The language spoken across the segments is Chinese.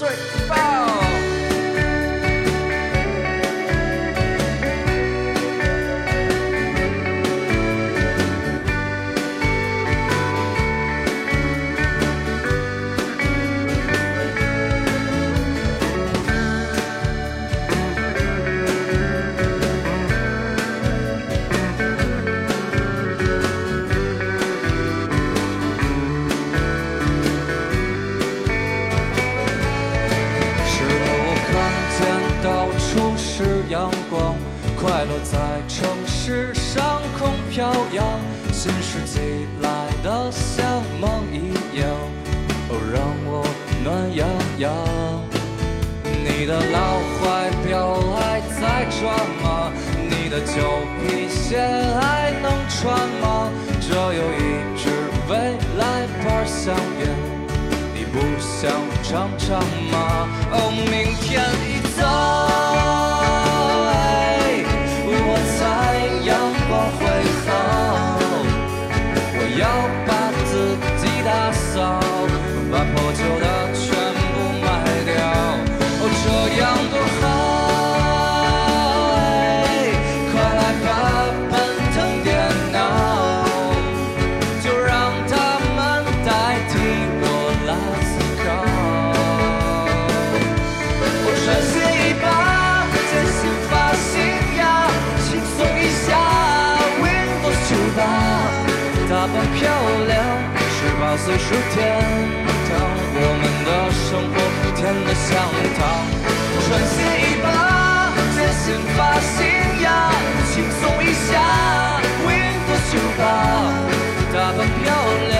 bye 洋洋你的老怀表还在转吗？你的旧皮鞋还能穿吗？这有一支未来牌香烟你不想尝尝吗？哦明天一早岁数天堂，我们的生活甜得像糖。穿鞋一把，剪新发型呀，轻松一下，Windows 九八，打扮漂亮，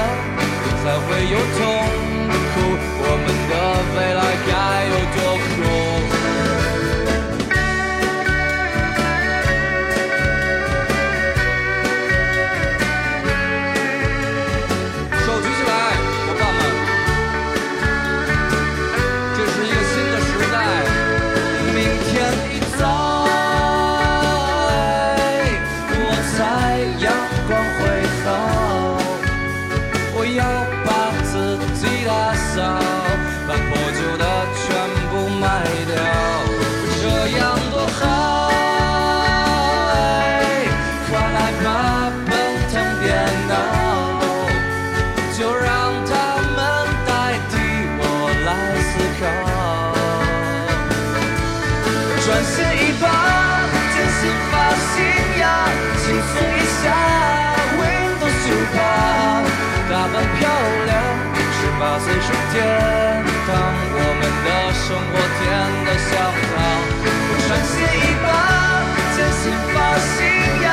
不再会有痛八岁是天堂，我们的生活甜得像糖。穿鞋一把，剪新发型呀，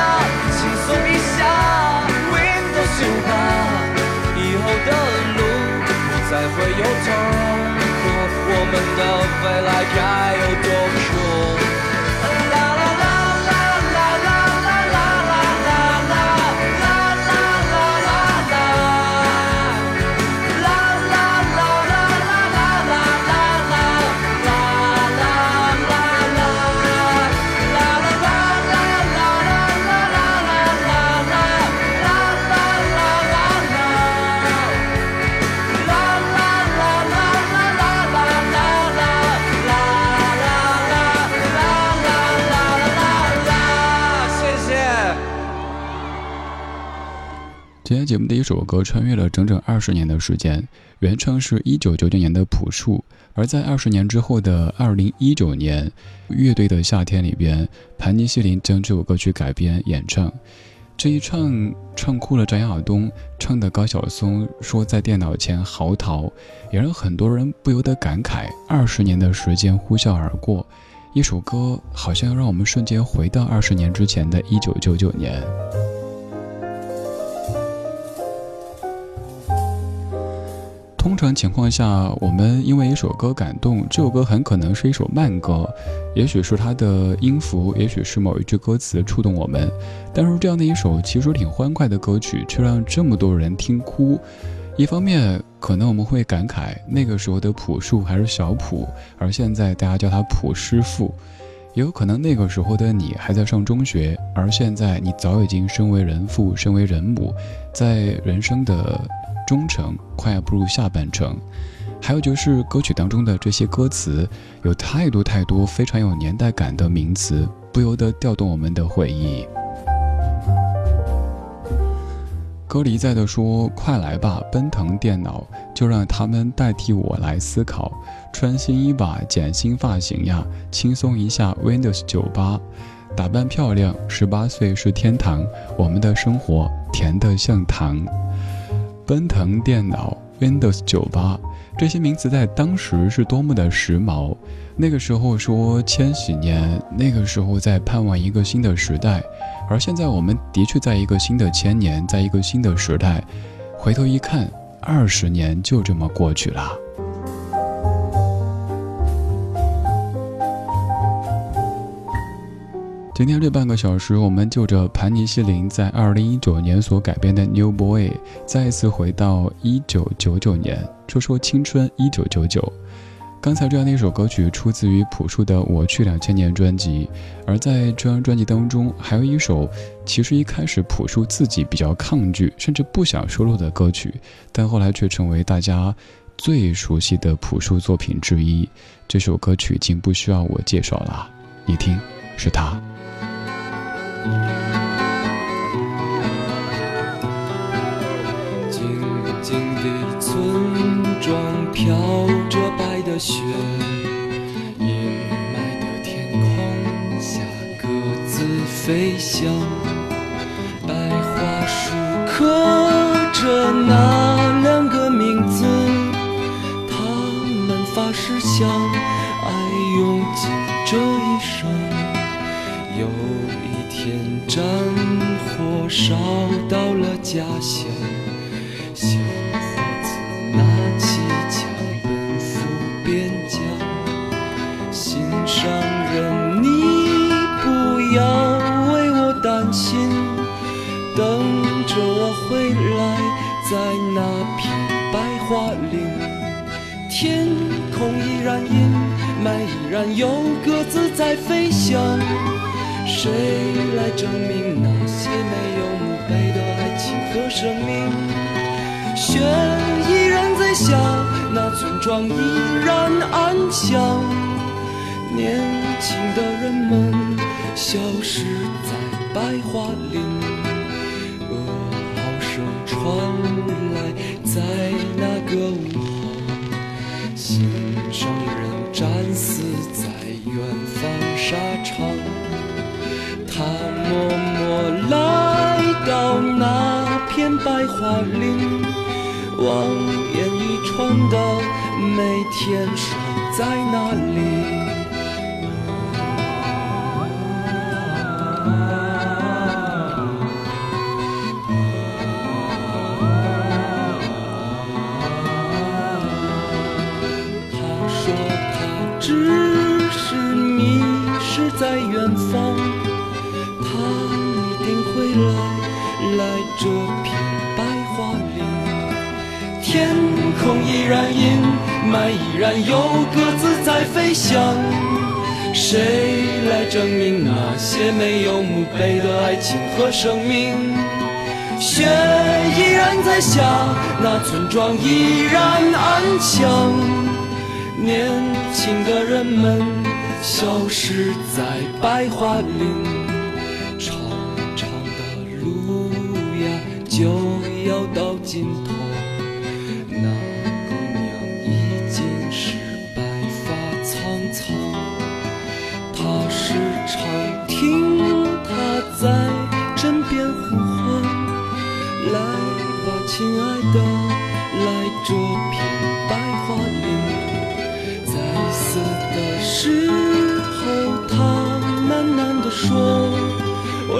轻松一下，Windows 九八。以后的路不再会有痛苦，我们的未来该有多酷？今天节目的一首歌穿越了整整二十年的时间，原唱是一九九九年的朴树，而在二十年之后的二零一九年，乐队的夏天里边，盘尼西林将这首歌曲改编演唱。这一唱唱哭了张亚东，唱的高晓松说在电脑前嚎啕，也让很多人不由得感慨：二十年的时间呼啸而过，一首歌好像要让我们瞬间回到二十年之前的一九九九年。通常情况下，我们因为一首歌感动，这首歌很可能是一首慢歌，也许是它的音符，也许是某一句歌词触动我们。但是这样的一首其实挺欢快的歌曲，却让这么多人听哭。一方面，可能我们会感慨那个时候的朴树还是小朴，而现在大家叫他朴师傅；也有可能那个时候的你还在上中学，而现在你早已经身为人父，身为人母，在人生的。中程快要步入下半程，还有就是歌曲当中的这些歌词，有太多太多非常有年代感的名词，不由得调动我们的回忆。歌里在的说：“快来吧，奔腾电脑，就让他们代替我来思考。穿新衣吧，剪新发型呀，轻松一下 Windows 九八，打扮漂亮，十八岁是天堂，我们的生活甜得像糖。”奔腾电脑、Windows 九八这些名词在当时是多么的时髦。那个时候说千禧年，那个时候在盼望一个新的时代，而现在我们的确在一个新的千年，在一个新的时代。回头一看，二十年就这么过去了。今天这半个小时，我们就着盘尼西林在二零一九年所改编的《New Boy》，再一次回到一九九九年，说说青春一九九九。刚才这样的一首歌曲出自于朴树的《我去两千年》专辑，而在这张专辑当中，还有一首其实一开始朴树自己比较抗拒，甚至不想收录的歌曲，但后来却成为大家最熟悉的朴树作品之一。这首歌曲已经不需要我介绍了，你听，是他。静静的村庄飘着白的雪，阴霾的天空下鸽子飞翔。那些没有墓碑的爱情和生命？雪依然在下，那村庄依然安详。年轻的人们消失在白桦林，噩耗声传来，在那个午后，心上人战死在远方沙场。他默默我来到那片白桦林，望眼欲穿的每天守在那里。飞翔。谁来证明那些没有墓碑的爱情和生命？雪依然在下，那村庄依然安详。年轻的人们消失在白桦林。长长的路呀就要到尽头，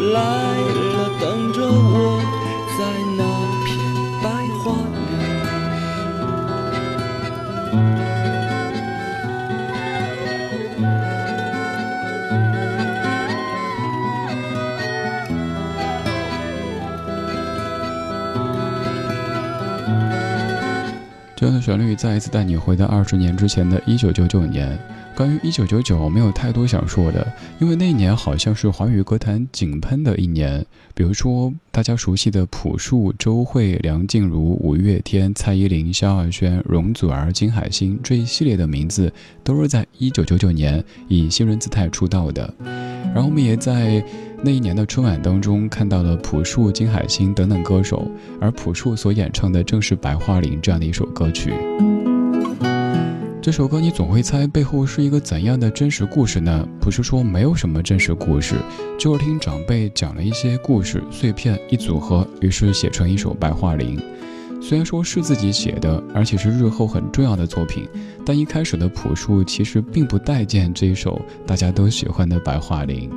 我来了，等着我，在那片白桦林这样的旋律再一次带你回到二十年之前的一九九九年。关于一九九九，没有太多想说的，因为那一年好像是华语歌坛井喷的一年。比如说大家熟悉的朴树、周蕙、梁静茹、五月天、蔡依林、萧亚轩、容祖儿、金海心这一系列的名字，都是在一九九九年以新人姿态出道的。然后我们也在那一年的春晚当中看到了朴树、金海心等等歌手，而朴树所演唱的正是《白桦林》这样的一首歌曲。这首歌你总会猜背后是一个怎样的真实故事呢？不是说没有什么真实故事，就是听长辈讲了一些故事碎片一组合，于是写成一首《白桦林》。虽然说是自己写的，而且是日后很重要的作品，但一开始的朴树其实并不待见这一首大家都喜欢的《白桦林》。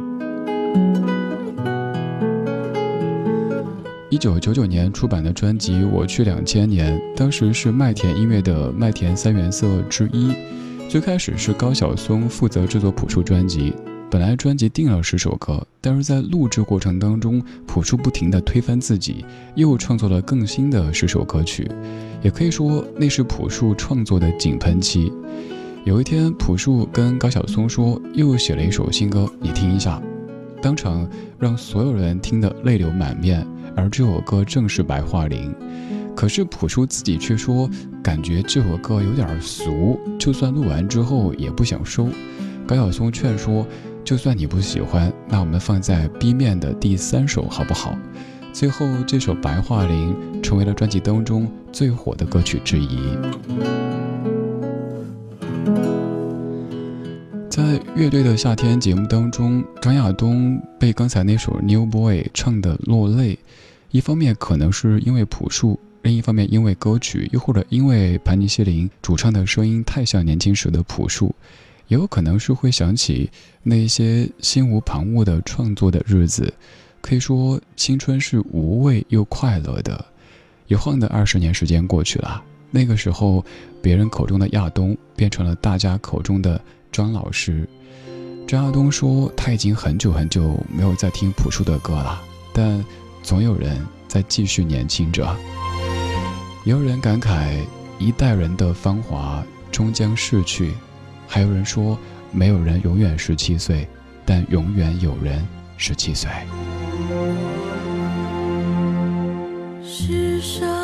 一九九九年出版的专辑《我去两千年》，当时是麦田音乐的麦田三原色之一。最开始是高晓松负责制作朴树专辑，本来专辑定了十首歌，但是在录制过程当中，朴树不停地推翻自己，又创作了更新的十首歌曲。也可以说那是朴树创作的井喷期。有一天，朴树跟高晓松说，又写了一首新歌，你听一下。当场让所有人听得泪流满面。而这首歌正是《白桦林》，可是朴树自己却说，感觉这首歌有点俗，就算录完之后也不想收。高晓松劝说，就算你不喜欢，那我们放在 B 面的第三首好不好？最后这首《白桦林》成为了专辑当中最火的歌曲之一。在乐队的夏天节目当中，张亚东被刚才那首《New Boy》唱得落泪，一方面可能是因为朴树，另一方面因为歌曲，又或者因为盘尼西林主唱的声音太像年轻时的朴树，也有可能是会想起那些心无旁骛的创作的日子。可以说，青春是无畏又快乐的。一晃的二十年时间过去了，那个时候，别人口中的亚东变成了大家口中的。张老师，张亚东说他已经很久很久没有再听朴树的歌了，但总有人在继续年轻着。也有人感慨一代人的芳华终将逝去，还有人说没有人永远十七岁，但永远有人十七岁。世上。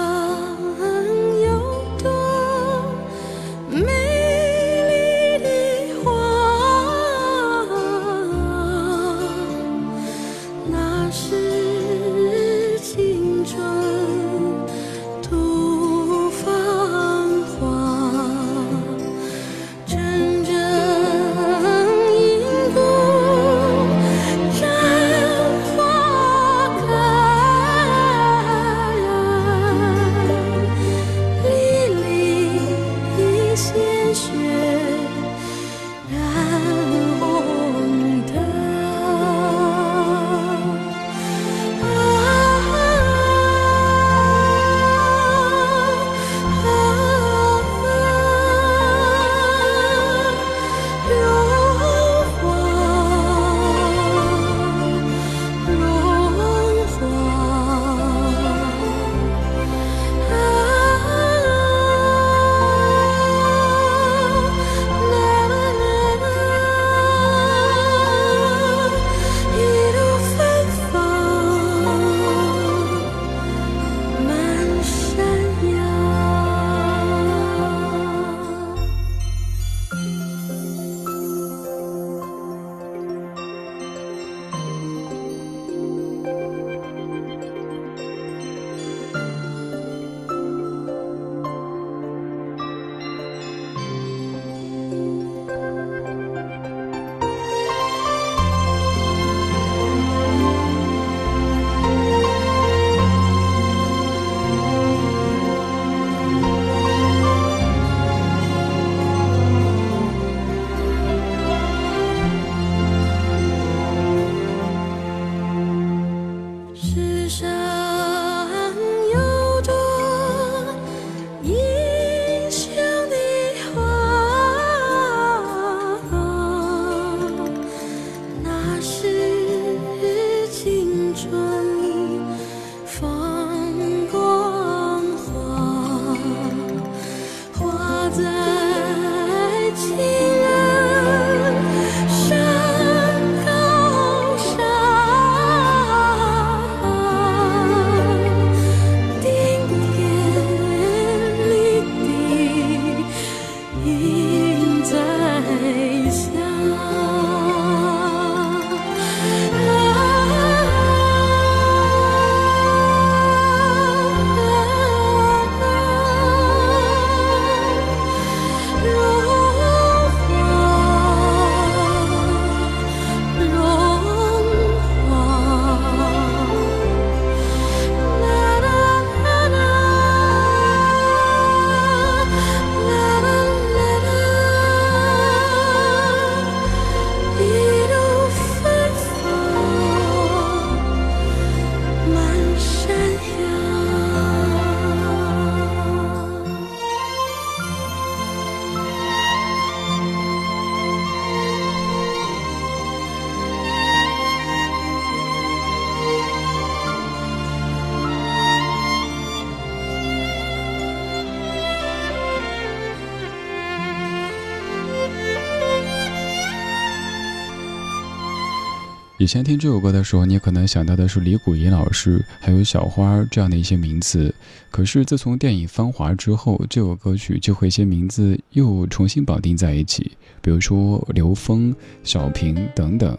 以前听这首歌的时候，你可能想到的是李谷一老师，还有小花这样的一些名字。可是自从电影《芳华》之后，这首歌曲就和一些名字又重新绑定在一起，比如说刘峰、小平等等。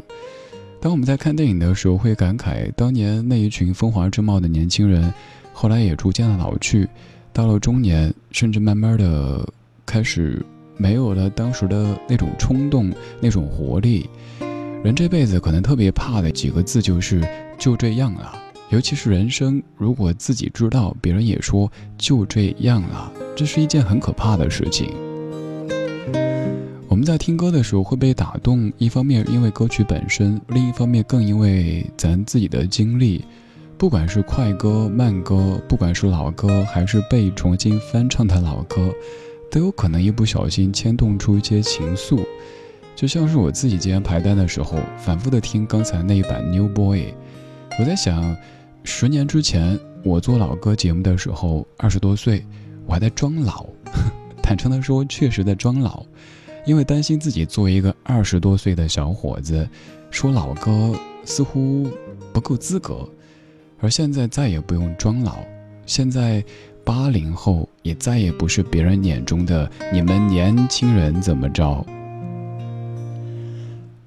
当我们在看电影的时候，会感慨当年那一群风华正茂的年轻人，后来也逐渐的老去，到了中年，甚至慢慢的开始没有了当时的那种冲动、那种活力。人这辈子可能特别怕的几个字就是就这样了，尤其是人生，如果自己知道，别人也说就这样了，这是一件很可怕的事情。我们在听歌的时候会被打动，一方面因为歌曲本身，另一方面更因为咱自己的经历。不管是快歌、慢歌，不管是老歌还是被重新翻唱的老歌，都有可能一不小心牵动出一些情愫。就像是我自己今天排单的时候，反复的听刚才那一版《New Boy》，我在想，十年之前我做老歌节目的时候，二十多岁，我还在装老。坦诚的说，确实在装老，因为担心自己作为一个二十多岁的小伙子，说老歌似乎不够资格。而现在再也不用装老，现在八零后也再也不是别人眼中的你们年轻人怎么着。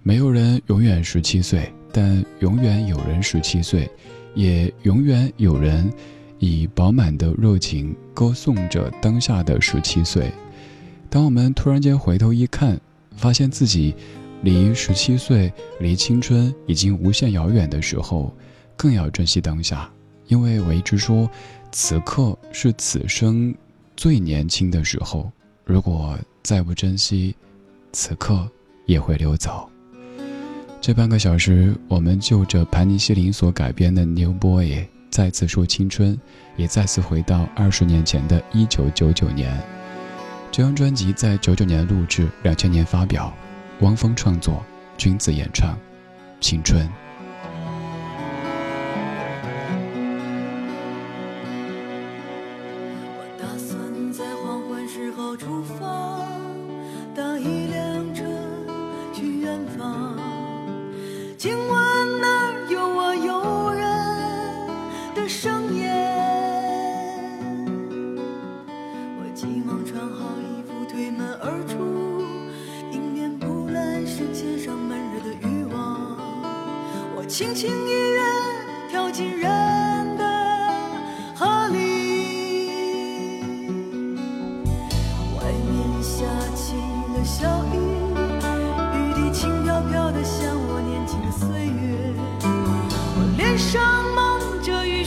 没有人永远十七岁，但永远有人十七岁，也永远有人以饱满的热情歌颂着当下的十七岁。当我们突然间回头一看，发现自己离十七岁、离青春已经无限遥远的时候，更要珍惜当下，因为我一直说，此刻是此生最年轻的时候。如果再不珍惜，此刻也会溜走。这半个小时，我们就着盘尼西林所改编的《New Boy》再次说青春，也再次回到二十年前的一九九九年。这张专辑在九九年录制，两千年发表，汪峰创作，君子演唱，《青春》。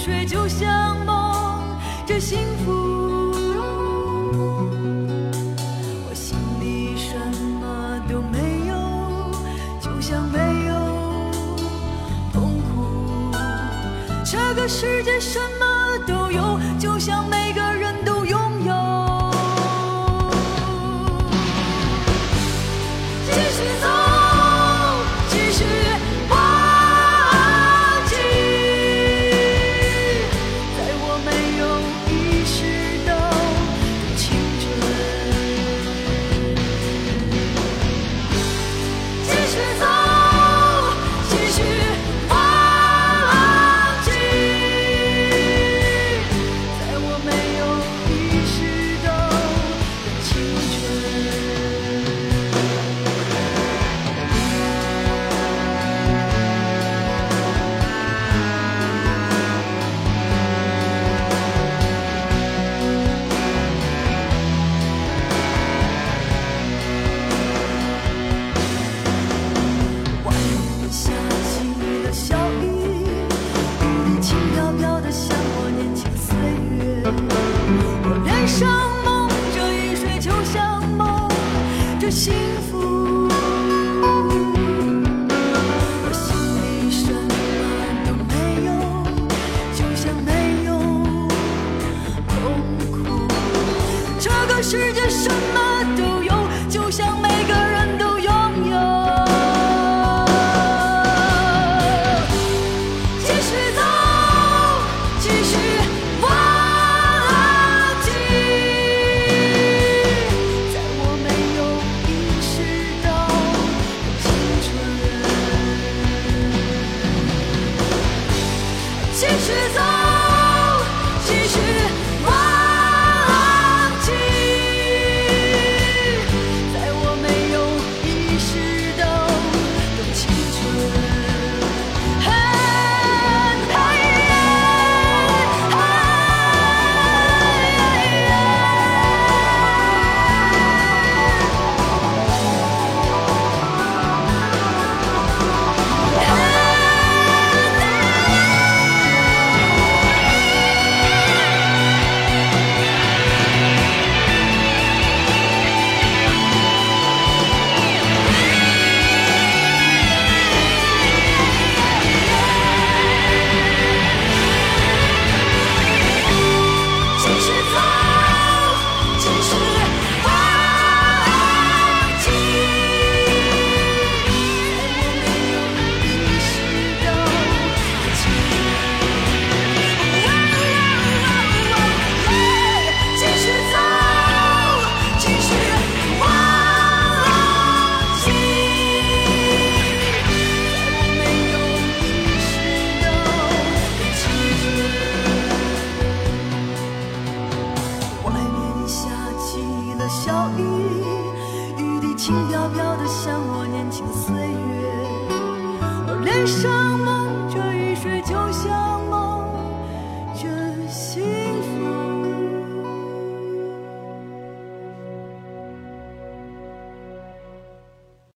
吹就像梦这幸福。我心里什么都没有就像没有痛苦。这个世界什么